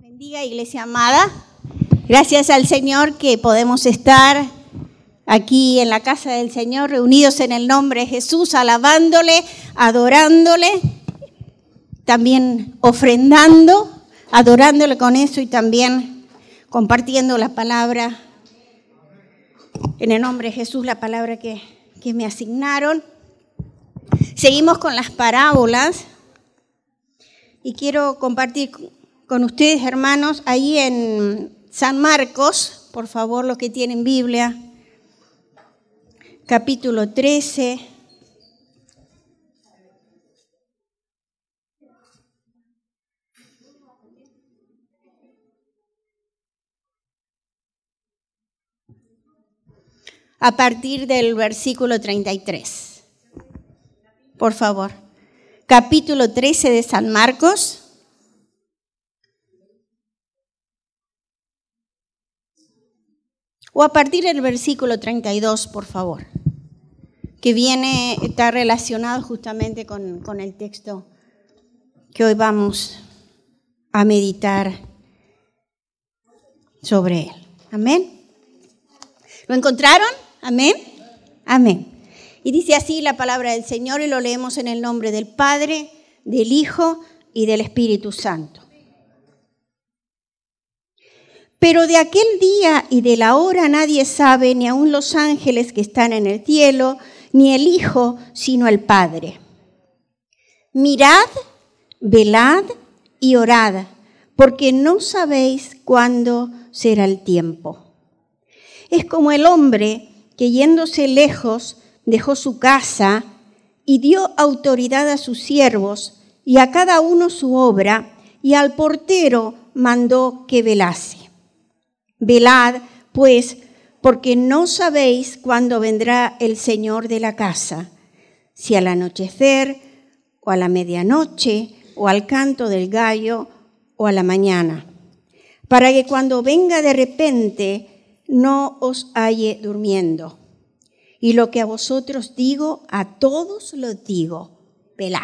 Bendiga, iglesia amada. Gracias al Señor que podemos estar aquí en la casa del Señor, reunidos en el nombre de Jesús, alabándole, adorándole, también ofrendando, adorándole con eso y también compartiendo la palabra, en el nombre de Jesús, la palabra que, que me asignaron. Seguimos con las parábolas y quiero compartir con ustedes, hermanos, ahí en San Marcos, por favor, los que tienen Biblia, capítulo 13. A partir del versículo 33. Por favor. Capítulo 13 de San Marcos. O a partir del versículo 32, por favor, que viene, está relacionado justamente con, con el texto que hoy vamos a meditar sobre él. Amén. ¿Lo encontraron? Amén. Amén. Y dice así la palabra del Señor y lo leemos en el nombre del Padre, del Hijo y del Espíritu Santo. Pero de aquel día y de la hora nadie sabe, ni aun los ángeles que están en el cielo, ni el Hijo, sino el Padre. Mirad, velad y orad, porque no sabéis cuándo será el tiempo. Es como el hombre que yéndose lejos dejó su casa y dio autoridad a sus siervos y a cada uno su obra, y al portero mandó que velase. Velad, pues, porque no sabéis cuándo vendrá el Señor de la casa, si al anochecer, o a la medianoche, o al canto del gallo, o a la mañana, para que cuando venga de repente no os halle durmiendo. Y lo que a vosotros digo, a todos lo digo, velad.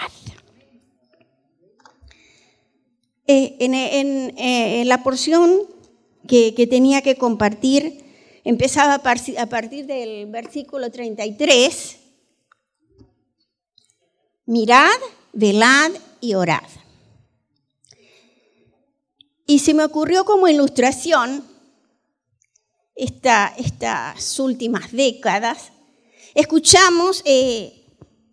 Eh, eh, en la porción que, tenía que compartir empezaba a partir del versículo 33. Mirad, velad y orad. Y se me ocurrió como ilustración estas últimas décadas. Escuchamos eh,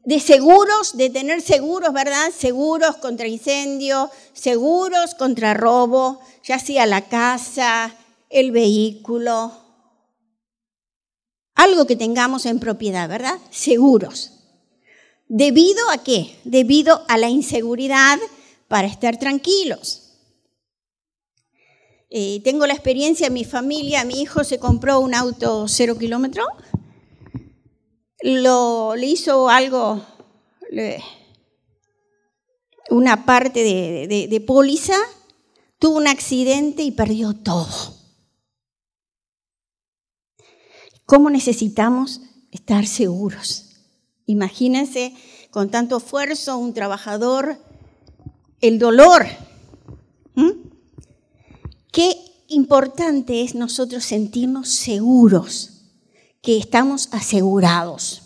de seguros, de tener seguros, ¿verdad? Seguros contra incendio, seguros contra robo, ya sea la casa, el vehículo, algo que tengamos en propiedad, ¿verdad? Seguros. ¿Debido a qué? Debido a la inseguridad para estar tranquilos. Eh, tengo la experiencia en mi familia, mi hijo se compró un auto cero kilómetro, lo, le hizo algo, una parte de, de póliza tuvo un accidente y perdió todo. ¿Cómo necesitamos estar seguros? Imagínense con tanto esfuerzo un trabajador, el dolor. Qué importante es nosotros sentirnos seguros, que estamos asegurados.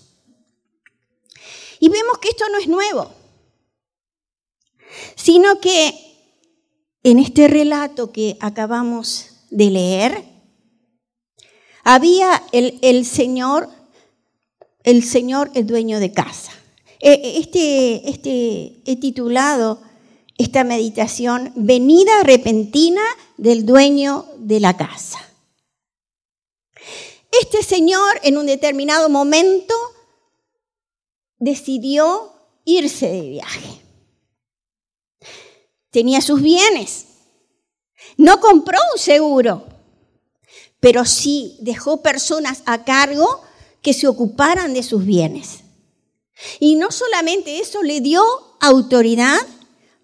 Y vemos que esto no es nuevo, sino que en este relato que acabamos de leer, había el, Señor, el Señor, el dueño de casa. E, e, este, este, he titulado esta meditación Venida repentina del dueño de la casa. Este señor en un determinado momento decidió irse de viaje tenía sus bienes. No compró un seguro, pero sí dejó personas a cargo que se ocuparan de sus bienes. Y no solamente eso, le dio autoridad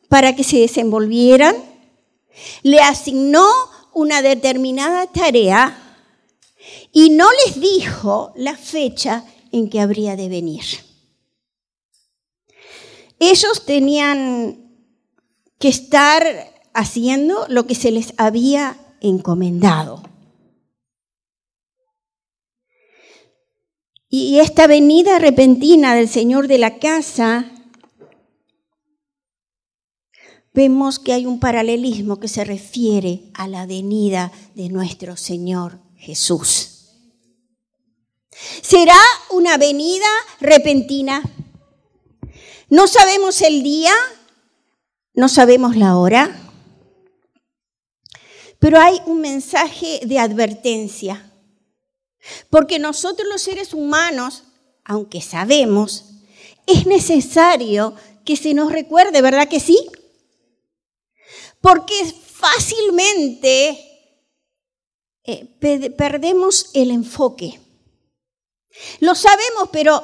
para que se desenvolvieran, le asignó una determinada tarea y no les dijo la fecha en que habría de venir. Ellos tenían que estar haciendo lo que se les había encomendado. Y esta venida repentina del Señor de la casa, vemos que hay un paralelismo que se refiere a la venida de nuestro Señor Jesús. ¿Será una venida repentina? No sabemos el día, no sabemos la hora, pero hay un mensaje de advertencia porque nosotros los seres humanos, aunque sabemos, es necesario que se nos recuerde, ¿verdad que sí? Porque fácilmente eh, perdemos el enfoque. Lo sabemos, pero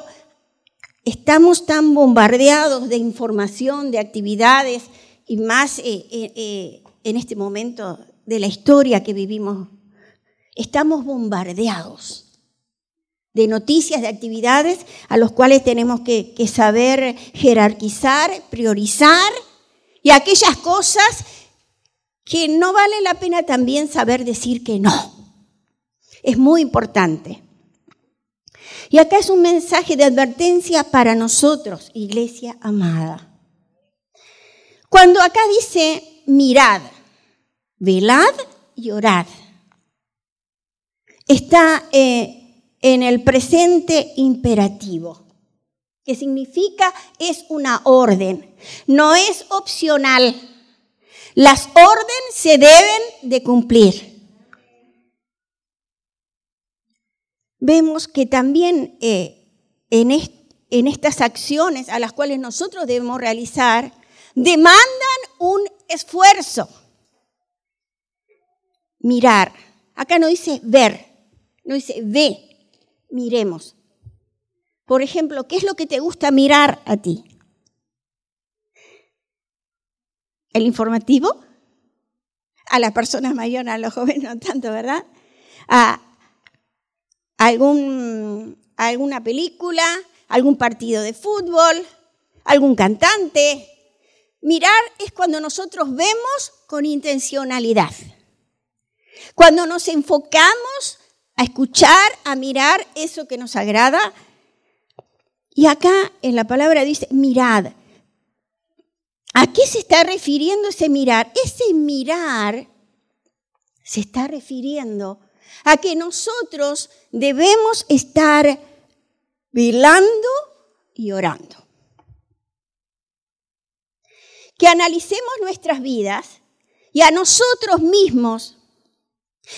estamos tan bombardeados de información, de actividades, y más eh, eh, en este momento de la historia que vivimos estamos bombardeados de noticias, de actividades a los cuales tenemos que, saber jerarquizar, priorizar y aquellas cosas que no vale la pena también saber decir que no. Es muy importante. Y acá es un mensaje de advertencia para nosotros, iglesia amada. Cuando acá dice mirad, velad y orad está eh, en el presente imperativo, que significa es una orden, no es opcional. Las órdenes se deben de cumplir. Vemos que también eh, en, estas acciones a las cuales nosotros debemos realizar, demandan un esfuerzo. Mirar. Acá no dice ver, no dice, ve, miremos. Por ejemplo, ¿qué es lo que te gusta mirar a ti? ¿El informativo? A las personas mayores, a los jóvenes no tanto, ¿verdad? A algún, alguna película, algún partido de fútbol, algún cantante. Mirar es cuando nosotros vemos con intencionalidad. Cuando nos enfocamos a escuchar, a mirar eso que nos agrada. Y acá en la palabra dice, mirad. ¿A qué se está refiriendo ese mirar? Ese mirar se está refiriendo a que nosotros debemos estar velando y orando. Que analicemos nuestras vidas y a nosotros mismos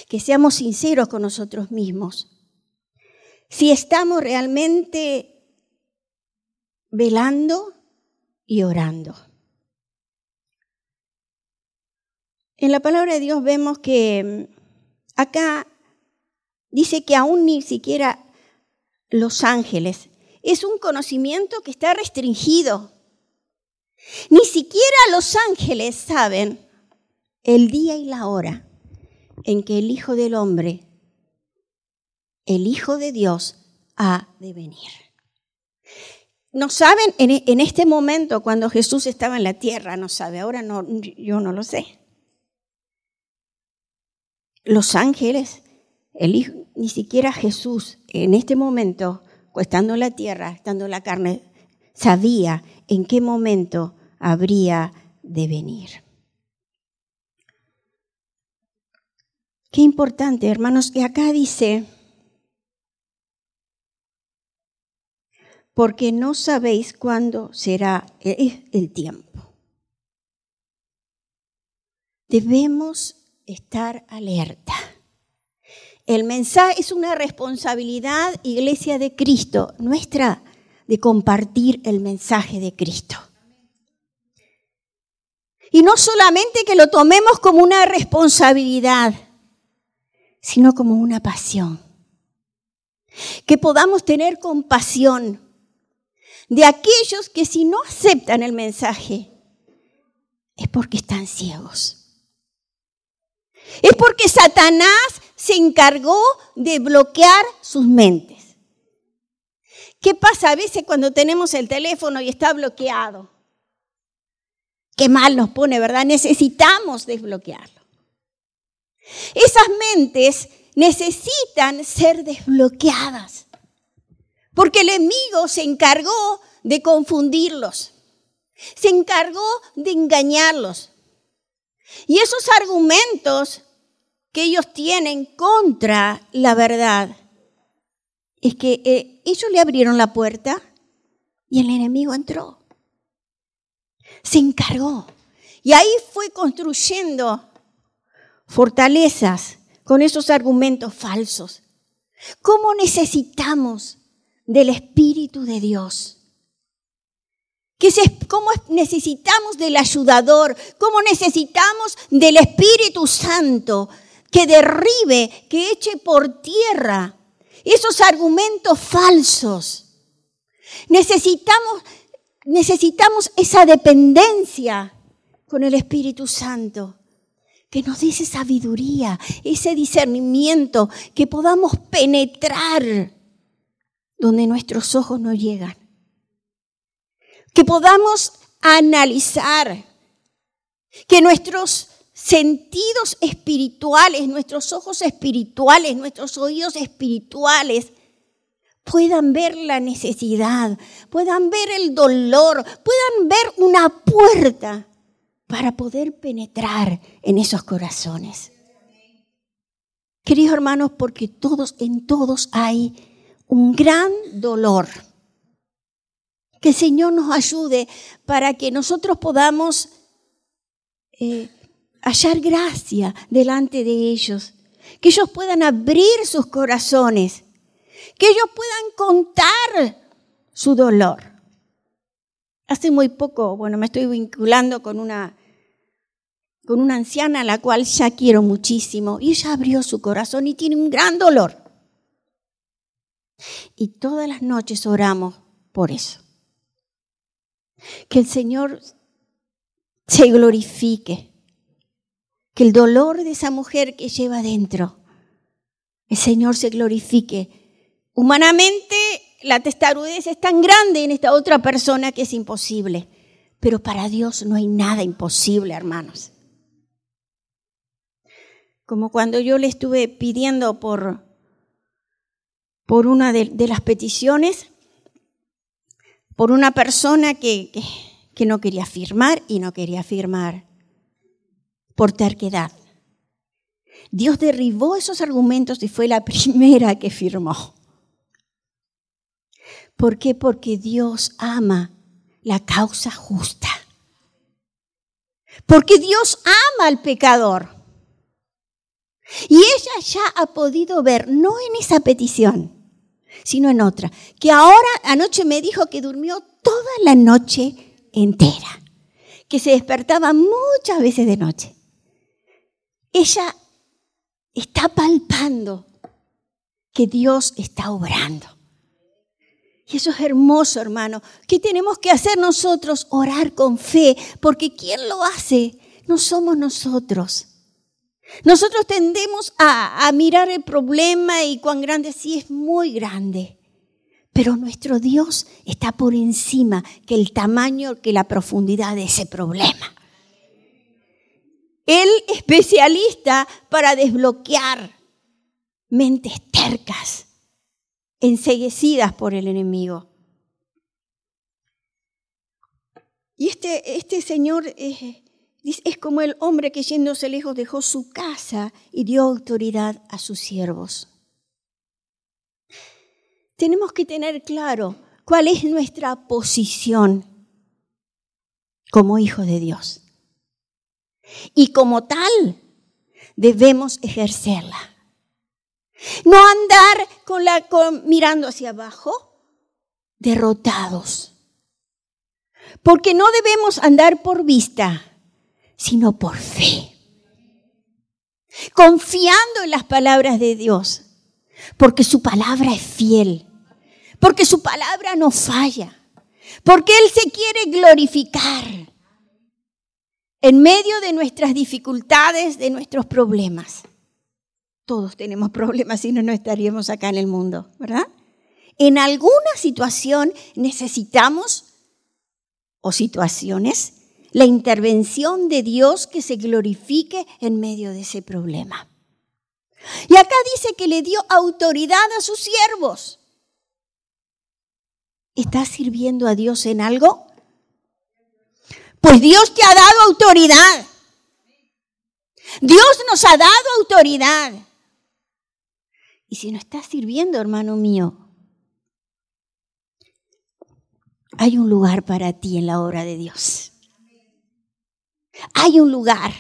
que seamos sinceros con nosotros mismos. Si estamos realmente velando y orando. En la palabra de Dios vemos que mm, acá dice que aún ni siquiera los ángeles es un conocimiento que está restringido. Ni siquiera los ángeles saben el día y la hora en que el Hijo del Hombre, el Hijo de Dios, ha de venir. No saben en este momento cuando Jesús estaba en la tierra, no sabe, ahora no, yo no lo sé. Los ángeles, el hijo, ni siquiera Jesús en este momento, estando en la tierra, estando en la carne, sabía en qué momento habría de venir. Qué importante, hermanos. Y acá dice, porque no sabéis cuándo será el tiempo. Debemos estar alerta. El mensaje es una responsabilidad, iglesia de Cristo, nuestra, de compartir el mensaje de Cristo. Y no solamente que lo tomemos como una responsabilidad, sino como una pasión. Que podamos tener compasión de aquellos que si no aceptan el mensaje es porque están ciegos. Es porque Satanás se encargó de bloquear sus mentes. ¿Qué pasa a veces cuando tenemos el teléfono y está bloqueado? qué mal nos pone, ¿verdad? Necesitamos desbloquearlo. Esas mentes necesitan ser desbloqueadas, porque el enemigo se encargó de confundirlos, se encargó de engañarlos. Y esos argumentos que ellos tienen contra la verdad es que eh, ellos le abrieron la puerta y el enemigo entró. Se encargó. Y ahí fue construyendo fortalezas con esos argumentos falsos. ¿Cómo necesitamos del Espíritu de Dios? ¿Cómo necesitamos del ayudador? ¿Cómo necesitamos del Espíritu Santo que derribe, que eche por tierra esos argumentos falsos? Necesitamos, necesitamos esa dependencia con el Espíritu Santo que nos dé sabiduría, ese discernimiento, que podamos penetrar donde nuestros ojos no llegan. Que podamos analizar, que nuestros sentidos espirituales, nuestros ojos espirituales, nuestros oídos espirituales puedan ver la necesidad, puedan ver el dolor, puedan ver una puerta para poder penetrar en esos corazones. Queridos hermanos, porque todos, en todos hay un gran dolor. Que el Señor nos ayude para que nosotros podamos eh, hallar gracia delante de ellos. Que ellos puedan abrir sus corazones. Que ellos puedan contar su dolor. Hace muy poco, bueno, me estoy vinculando con una con una anciana a la cual ya quiero muchísimo y ella abrió su corazón y tiene un gran dolor. Y todas las noches oramos por eso. Que el Señor se glorifique. Que el dolor de esa mujer que lleva dentro, el Señor se glorifique. Humanamente la testarudez es tan grande en esta otra persona que es imposible. Pero para Dios no hay nada imposible, hermanos como cuando yo le estuve pidiendo por, por una de, las peticiones, por una persona que, que no quería firmar y no quería firmar por terquedad. Dios derribó esos argumentos y fue la primera que firmó. ¿Por qué? Porque Dios ama la causa justa. Porque Dios ama al pecador. Y ella ya ha podido ver, no en esa petición, sino en otra, que ahora anoche me dijo que durmió toda la noche entera, que se despertaba muchas veces de noche. Ella está palpando que Dios está obrando. Y eso es hermoso, hermano. ¿Qué tenemos que hacer nosotros? Orar con fe, porque quien lo hace no somos nosotros. Nosotros tendemos a, mirar el problema y cuán grande sí es muy grande. Pero nuestro Dios está por encima que el tamaño, que la profundidad de ese problema. Él especialista para desbloquear mentes tercas, enseguecidas por el enemigo. Y este, este señor es como el hombre que yéndose lejos dejó su casa y dio autoridad a sus siervos. Tenemos que tener claro cuál es nuestra posición como hijos de Dios. Y como tal, debemos ejercerla. No andar con la, mirando hacia abajo, derrotados. Porque no debemos andar por vista, sino por fe. Confiando en las palabras de Dios, porque su palabra es fiel, porque su palabra no falla, porque Él se quiere glorificar en medio de nuestras dificultades, de nuestros problemas. Todos tenemos problemas, si no, no estaríamos acá en el mundo, ¿verdad? En alguna situación necesitamos, o situaciones, la intervención de Dios que se glorifique en medio de ese problema. Y acá dice que le dio autoridad a sus siervos. ¿Estás sirviendo a Dios en algo? Pues Dios te ha dado autoridad. Dios nos ha dado autoridad. Y si no estás sirviendo, hermano mío, hay un lugar para ti en la obra de Dios. Hay un lugar.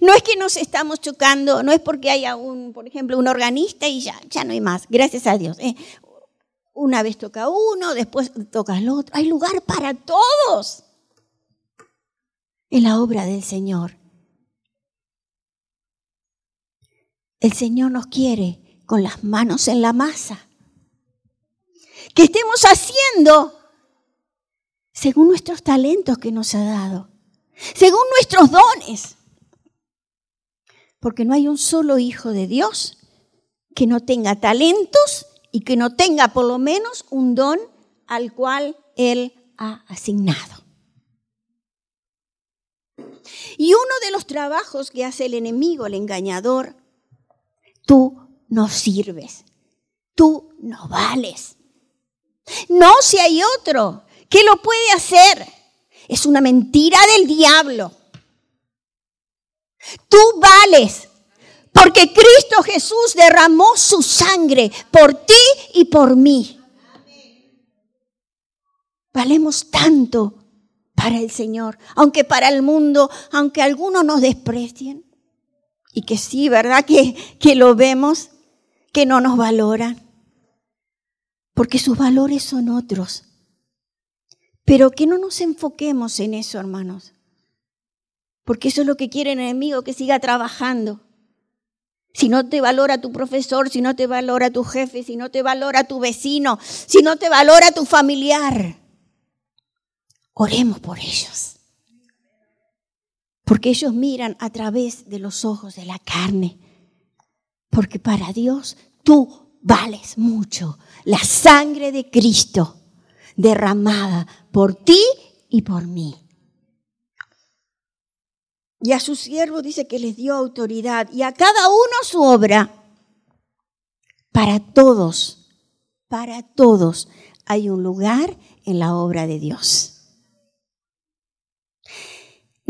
No es que nos estamos chocando, no es porque haya un, por ejemplo, un organista y ya, ya no hay más, gracias a Dios. ¿eh? Una vez toca uno, después toca el otro. Hay lugar para todos en la obra del Señor. El Señor nos quiere con las manos en la masa. Que estemos haciendo según nuestros talentos que nos ha dado, según nuestros dones. Porque no hay un solo hijo de Dios que no tenga talentos y que no tenga por lo menos un don al cual Él ha asignado. Y uno de los trabajos que hace el enemigo, el engañador, tú no sirves, tú no vales. No si hay otro que lo puede hacer. Es una mentira del diablo. Tú vales porque Cristo Jesús derramó su sangre por ti y por mí. Valemos tanto para el Señor, aunque para el mundo, aunque algunos nos desprecien. Y que sí, ¿verdad? Que, que lo vemos, que no nos valoran. Porque sus valores son otros. Pero que no nos enfoquemos en eso, hermanos. Porque eso es lo que quiere el enemigo, que siga trabajando. Si no te valora tu profesor, si no te valora tu jefe, si no te valora tu vecino, si no te valora tu familiar, oremos por ellos. Porque ellos miran a través de los ojos de la carne. Porque para Dios tú vales mucho. La sangre de Cristo derramada por ti y por mí. Y a sus siervos dice que les dio autoridad y a cada uno su obra. Para todos, para todos hay un lugar en la obra de Dios.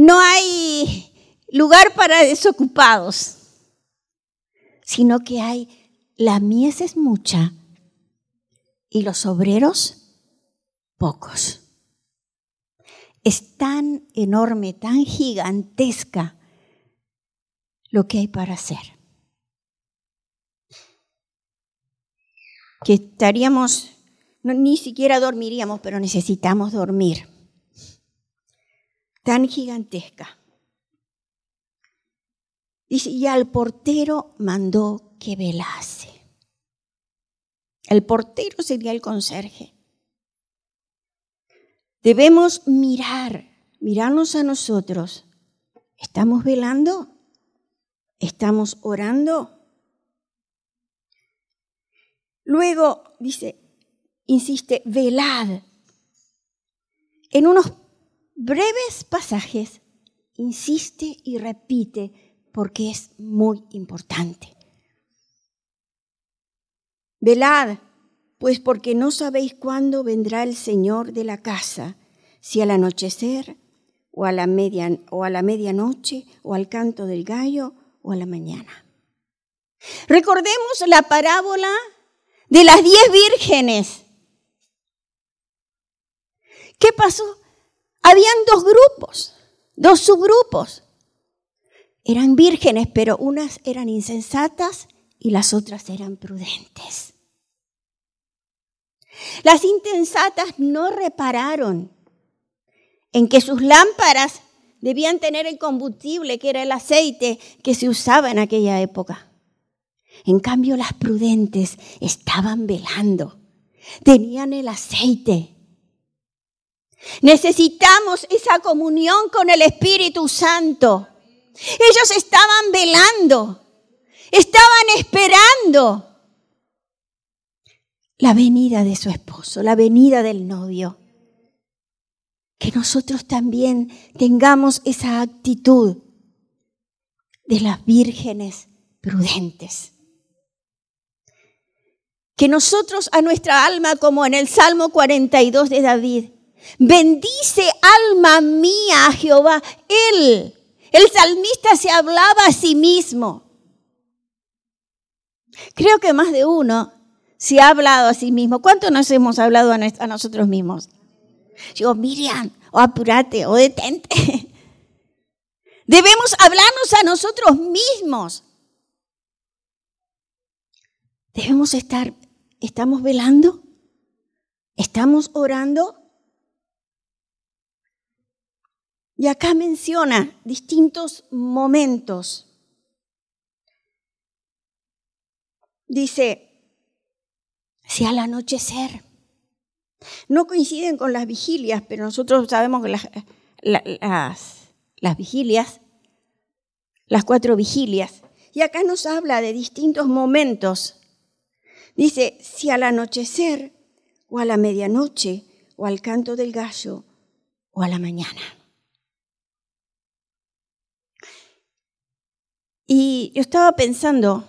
No hay lugar para desocupados, sino que hay, la mies es mucha y los obreros pocos es tan enorme, tan gigantesca lo que hay para hacer. Que estaríamos, ni siquiera dormiríamos, pero necesitamos dormir. Tan gigantesca. Dice, y al portero mandó que velase. El portero sería el conserje. Debemos mirar, mirarnos a nosotros. ¿Estamos velando? ¿Estamos orando? Luego dice, insiste, velad. En unos breves pasajes, insiste y repite porque es muy importante. Velad, pues porque no sabéis cuándo vendrá el Señor de la casa, si al anochecer, o a la, media, o a la medianoche, o al canto del gallo, o a la mañana. Recordemos la parábola de las diez vírgenes. ¿Qué pasó? Habían dos grupos, dos subgrupos. Eran vírgenes, pero unas eran insensatas y las otras eran prudentes. Las intensatas no repararon en que sus lámparas debían tener el combustible, que era el aceite que se usaba en aquella época. En cambio, las prudentes estaban velando, tenían el aceite. Necesitamos esa comunión con el Espíritu Santo. Ellos estaban velando, estaban esperando la venida de su esposo, la venida del novio. que nosotros también tengamos esa actitud de las vírgenes prudentes. Que nosotros a nuestra alma, como en el Salmo 42 de David, bendice alma mía a Jehová. Él, el salmista se hablaba a sí mismo. Creo que más de uno se ha hablado a sí mismo. ¿Cuánto nos hemos hablado a, nosotros mismos? Digo, Miriam, o apúrate, o detente. Debemos hablarnos a nosotros mismos. Debemos estar, ¿estamos velando? ¿Estamos orando? Y acá menciona distintos momentos. Dice, si al anochecer. No coinciden con las vigilias, pero nosotros sabemos que las, las, vigilias, las cuatro vigilias, y acá nos habla de distintos momentos. Dice, si al anochecer, o a la medianoche, o al canto del gallo, o a la mañana. Y yo estaba pensando,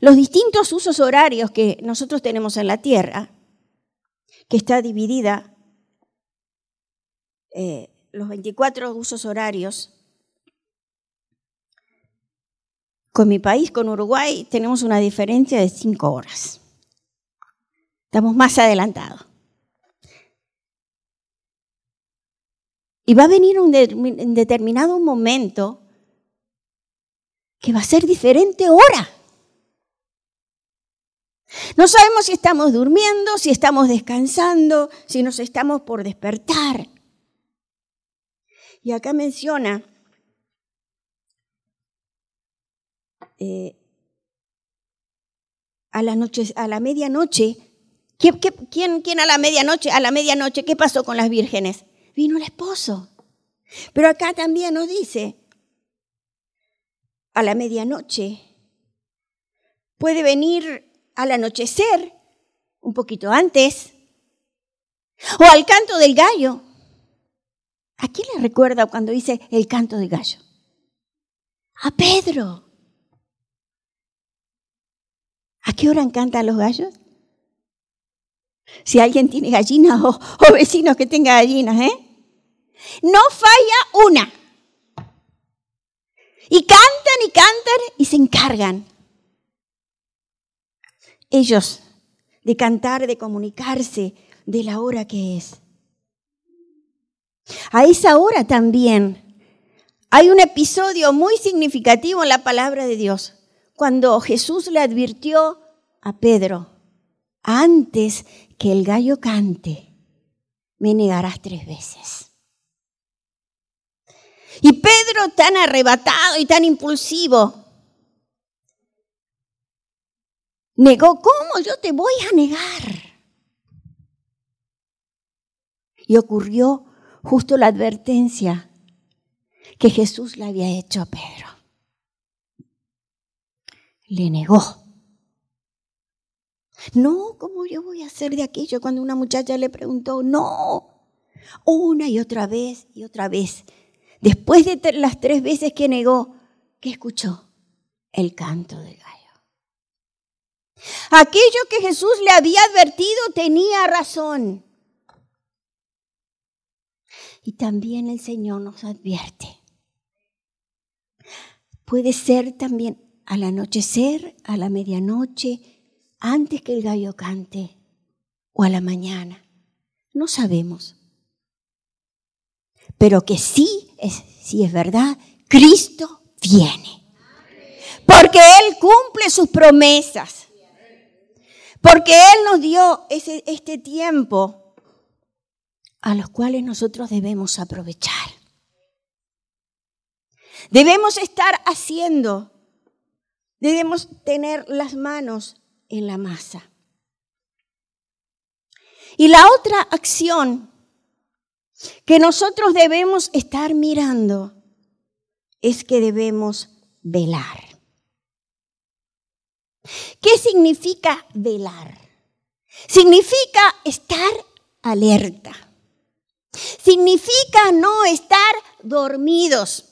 los distintos usos horarios que nosotros tenemos en la Tierra, que está dividida, eh, los 24 usos horarios, con mi país, con Uruguay, tenemos una diferencia de 5 horas. Estamos más adelantados. Y va a venir un determinado momento que va a ser diferente hora. No sabemos si estamos durmiendo, si estamos descansando, si nos estamos por despertar. Y acá menciona eh, a, a la medianoche. quién, ¿Quién a la medianoche? A la medianoche, ¿qué pasó con las vírgenes? Vino el esposo. Pero acá también nos dice, a la medianoche puede venir al anochecer, un poquito antes, o al canto del gallo. ¿A quién le recuerda cuando dice el canto del gallo? A Pedro. ¿A qué hora cantan los gallos? Si alguien tiene gallinas o, o vecinos que tengan gallinas, ¿eh? No falla una. Y cantan y cantan y se encargan ellos de cantar, de comunicarse de la hora que es. A esa hora también hay un episodio muy significativo en la palabra de Dios, cuando Jesús le advirtió a Pedro, antes que el gallo cante, me negarás tres veces. Y Pedro tan arrebatado y tan impulsivo, Negó, ¿cómo yo te voy a negar? Y ocurrió justo la advertencia que Jesús le había hecho a Pedro. Le negó. No, ¿cómo yo voy a hacer de aquello? Cuando una muchacha le preguntó, no, una y otra vez y otra vez. Después de las tres veces que negó, ¿qué escuchó? El canto de gallo. Aquello que Jesús le había advertido tenía razón. Y también el Señor nos advierte. Puede ser también al anochecer, a la medianoche, antes que el gallo cante, o a la mañana. No sabemos. Pero que sí sí es verdad, Cristo viene. Porque Él cumple sus promesas. Porque Él nos dio ese, este tiempo a los cuales nosotros debemos aprovechar. Debemos estar haciendo, debemos tener las manos en la masa. Y la otra acción que nosotros debemos estar mirando es que debemos velar. ¿Qué significa velar? Significa estar alerta. Significa no estar dormidos.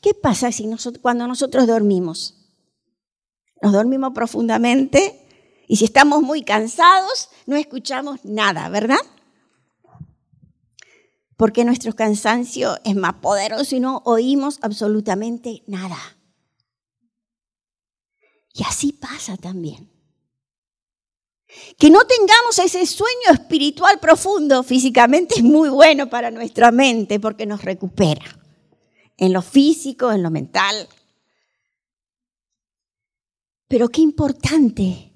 ¿Qué pasa si cuando nosotros dormimos? Nos dormimos profundamente y si estamos muy cansados no escuchamos nada, ¿verdad? Porque nuestro cansancio es más poderoso y no oímos absolutamente nada. Y así pasa también. Que no tengamos ese sueño espiritual profundo físicamente es muy bueno para nuestra mente porque nos recupera en lo físico, en lo mental. Pero qué importante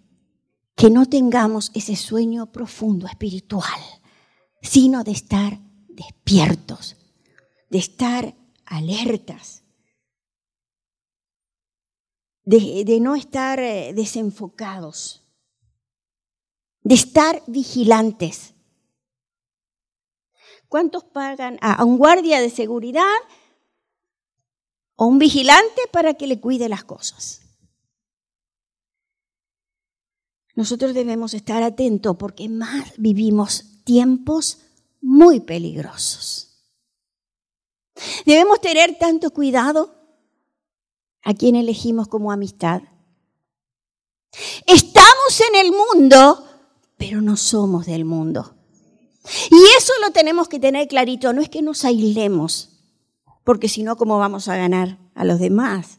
que no tengamos ese sueño profundo espiritual, sino de estar despiertos, de estar alertas, de, no estar eh, desenfocados de estar vigilantes. ¿Cuántos pagan a un guardia de seguridad o un vigilante para que le cuide las cosas? Nosotros debemos estar atentos porque más vivimos tiempos muy peligrosos. Debemos tener tanto cuidado a quien elegimos como amistad. Estamos en el mundo, pero no somos del mundo. Y eso lo tenemos que tener clarito, no es que nos aislemos, porque si no, ¿cómo vamos a ganar a los demás?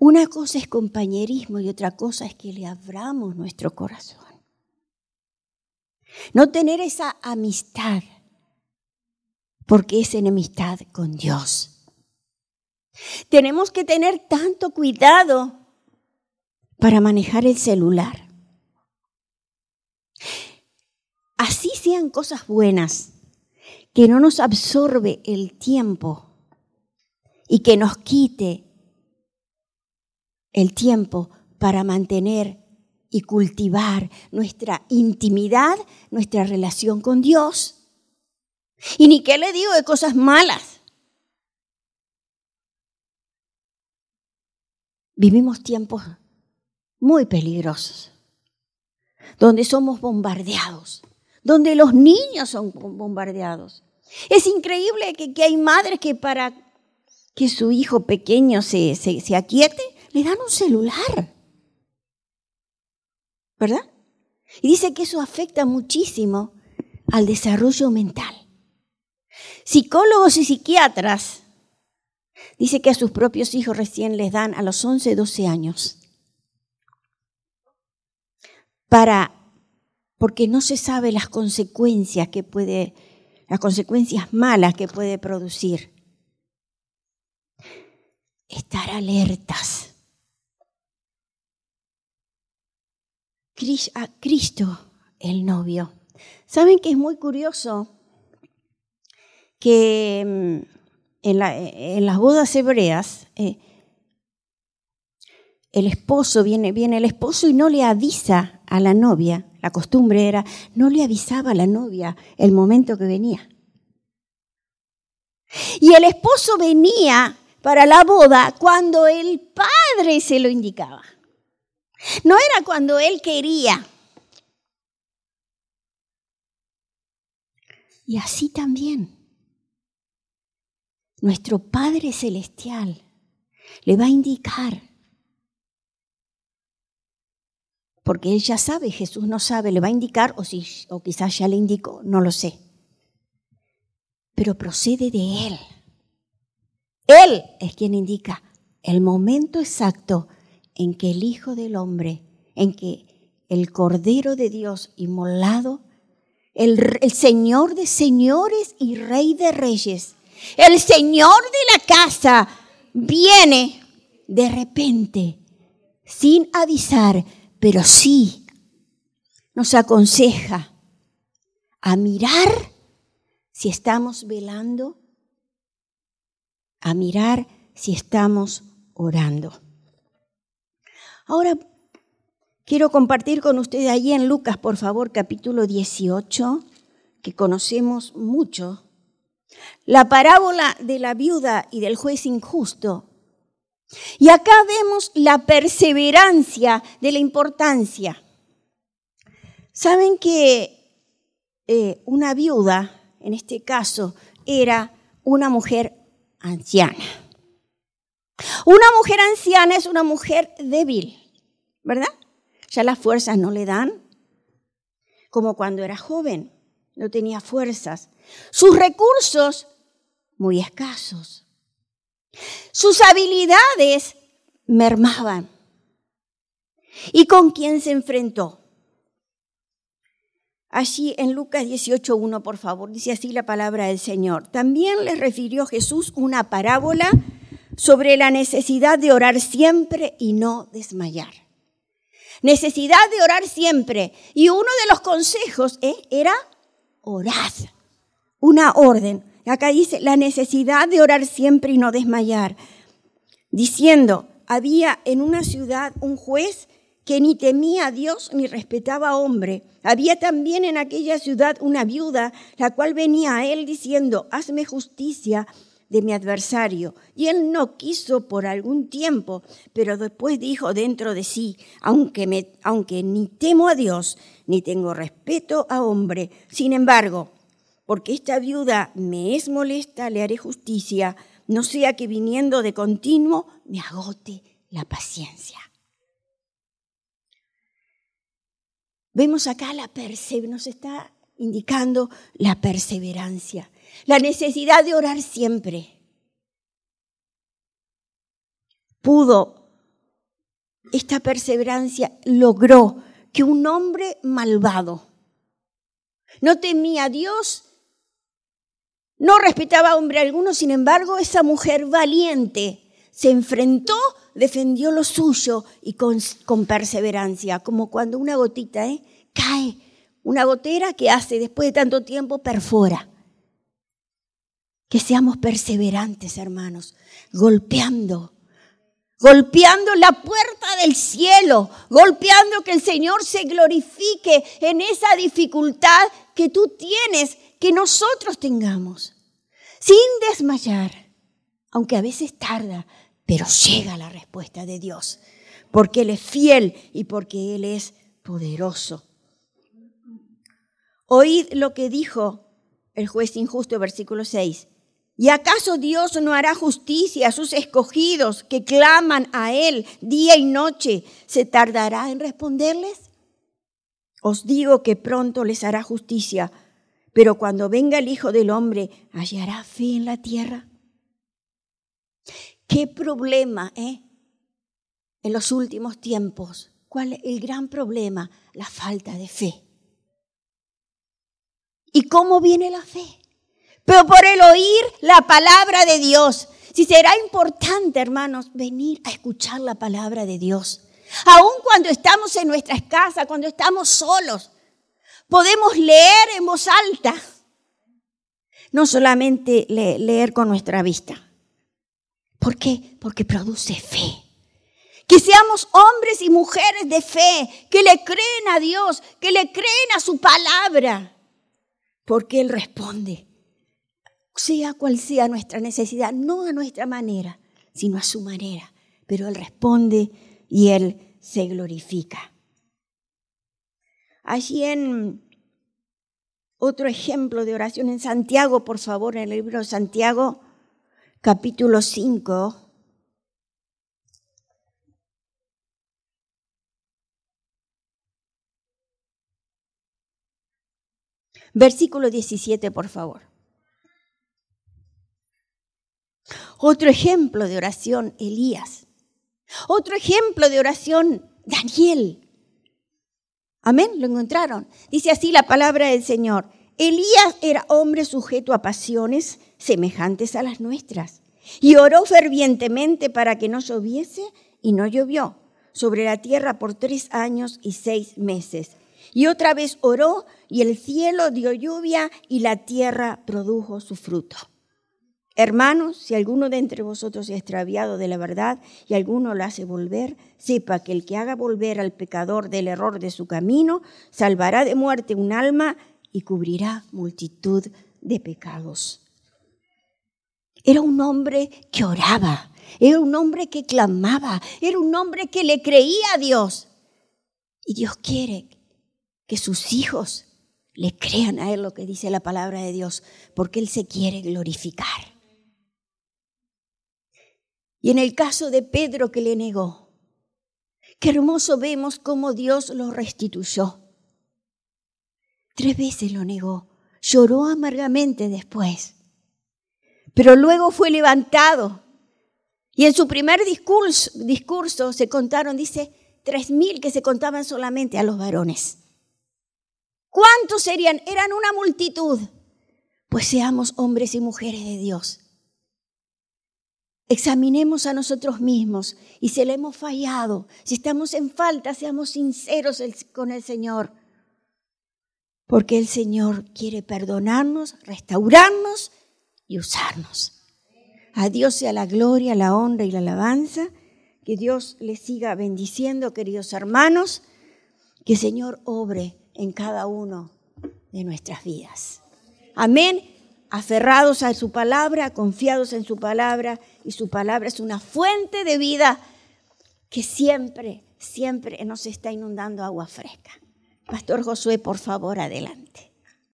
Una cosa es compañerismo y otra cosa es que le abramos nuestro corazón. No tener esa amistad, porque es enemistad con Dios. Tenemos que tener tanto cuidado para manejar el celular. Así sean cosas buenas, que no nos absorbe el tiempo y que nos quite el tiempo para mantener y cultivar nuestra intimidad, nuestra relación con Dios. Y ni qué le digo de cosas malas. Vivimos tiempos muy peligrosos, donde somos bombardeados, donde los niños son bombardeados. Es increíble que, hay madres que para que su hijo pequeño se, se, se aquiete, le dan un celular. ¿Verdad? Y dice que eso afecta muchísimo al desarrollo mental. Psicólogos y psiquiatras dice que a sus propios hijos recién les dan a los 11, 12 años para porque no se sabe las consecuencias que puede las consecuencias malas que puede producir. Estar alertas. A Cristo, el novio. ¿Saben que es muy curioso que mm, en, las bodas hebreas eh, el esposo viene, viene el esposo y no le avisa a la novia, la costumbre era, no le avisaba a la novia el momento que venía. Y el esposo venía para la boda cuando el padre se lo indicaba. No era cuando él quería. Y así también. Nuestro Padre Celestial le va a indicar porque él ya sabe, Jesús no sabe, le va a indicar, o, si, o quizás ya le indicó, no lo sé. Pero procede de Él. Él es quien indica el momento exacto en que el Hijo del Hombre, en que el Cordero de Dios inmolado, el, el Señor de señores y Rey de reyes, el Señor de la casa, viene de repente, sin avisar, pero sí nos aconseja a mirar si estamos velando, a mirar si estamos orando. Ahora quiero compartir con ustedes allí en Lucas, por favor, capítulo 18, que conocemos mucho, la parábola de la viuda y del juez injusto y acá vemos la perseverancia de la importancia. Saben que eh, una viuda, en este caso, era una mujer anciana. Una mujer anciana es una mujer débil, ¿verdad? Ya las fuerzas no le dan, como cuando era joven, no tenía fuerzas. Sus recursos, muy escasos. Sus habilidades mermaban. ¿Y con quién se enfrentó? Allí en Lucas 18.1, por favor, dice así la palabra del Señor. También les refirió Jesús una parábola sobre la necesidad de orar siempre y no desmayar. Necesidad de orar siempre. Y uno de los consejos ¿eh? era orad. Una orden. Acá dice la necesidad de orar siempre y no desmayar. Diciendo, había en una ciudad un juez que ni temía a Dios ni respetaba a hombre. Había también en aquella ciudad una viuda, la cual venía a él diciendo, hazme justicia de mi adversario. Y él no quiso por algún tiempo, pero después dijo dentro de sí, aunque, aunque ni temo a Dios, ni tengo respeto a hombre, sin embargo, porque esta viuda me es molesta, le haré justicia, no sea que viniendo de continuo me agote la paciencia. Vemos acá la perseverancia, nos está indicando la perseverancia, la necesidad de orar siempre. Pudo, esta perseverancia logró que un hombre malvado no temía a Dios, no respetaba a hombre alguno, sin embargo, esa mujer valiente se enfrentó defendió lo suyo y con, perseverancia, como cuando una gotita ¿eh? cae, una gotera que hace después de tanto tiempo perfora. Que seamos perseverantes, hermanos, golpeando, golpeando la puerta del cielo, golpeando que el Señor se glorifique en esa dificultad que tú tienes, que nosotros tengamos, sin desmayar, aunque a veces tarda, pero llega la respuesta de Dios, porque Él es fiel y porque Él es poderoso. Oíd lo que dijo el juez injusto, versículo 6. ¿Y acaso Dios no hará justicia a sus escogidos que claman a Él día y noche? ¿Se tardará en responderles? Os digo que pronto les hará justicia, pero cuando venga el Hijo del Hombre, ¿hallará fe en la tierra? ¿Qué problema, eh? En los últimos tiempos, ¿cuál es el gran problema? La falta de fe. ¿Y cómo viene la fe? Pero por el oír la palabra de Dios. Si será importante, hermanos, venir a escuchar la palabra de Dios. Aun cuando estamos en nuestras casas, cuando estamos solos, podemos leer en voz alta. No solamente leer con nuestra vista. ¿Por qué? Porque produce fe. Que seamos hombres y mujeres de fe, que le creen a Dios, que le creen a su palabra, porque Él responde, sea cual sea nuestra necesidad, no a nuestra manera, sino a su manera, pero Él responde y Él se glorifica. Allí en otro ejemplo de oración en Santiago, por favor, en el libro de Santiago, capítulo 5. Versículo 17, por favor. Otro ejemplo de oración, Elías. Otro ejemplo de oración, Daniel. Amén, lo encontraron. Dice así la palabra del Señor. Elías era hombre sujeto a pasiones semejantes a las nuestras y oró fervientemente para que no lloviese y no llovió sobre la tierra por tres años y seis meses. Y otra vez oró y el cielo dio lluvia y la tierra produjo su fruto. Hermanos, si alguno de entre vosotros ha extraviado de la verdad y alguno lo hace volver, sepa que el que haga volver al pecador del error de su camino, salvará de muerte un alma y cubrirá multitud de pecados. Era un hombre que oraba, era un hombre que clamaba, era un hombre que le creía a Dios. Y Dios quiere que sus hijos le crean a Él lo que dice la palabra de Dios, porque Él se quiere glorificar. Y en el caso de Pedro que le negó, qué hermoso vemos cómo Dios lo restituyó. Tres veces lo negó, lloró amargamente después, pero luego fue levantado. Y en su primer discurso, discurso se contaron, dice, tres mil que se contaban solamente a los varones. ¿Cuántos serían? Eran una multitud. Pues seamos hombres y mujeres de Dios. Examinemos a nosotros mismos y si le hemos fallado, si estamos en falta, seamos sinceros con el Señor. Porque el Señor quiere perdonarnos, restaurarnos y usarnos. A Dios sea la gloria, la honra y la alabanza. Que Dios les siga bendiciendo, queridos hermanos. Que el Señor obre en cada uno de nuestras vidas. Amén. Aferrados a su palabra, confiados en su palabra, y su palabra es una fuente de vida que siempre, siempre nos está inundando agua fresca. Pastor Josué, por favor, adelante.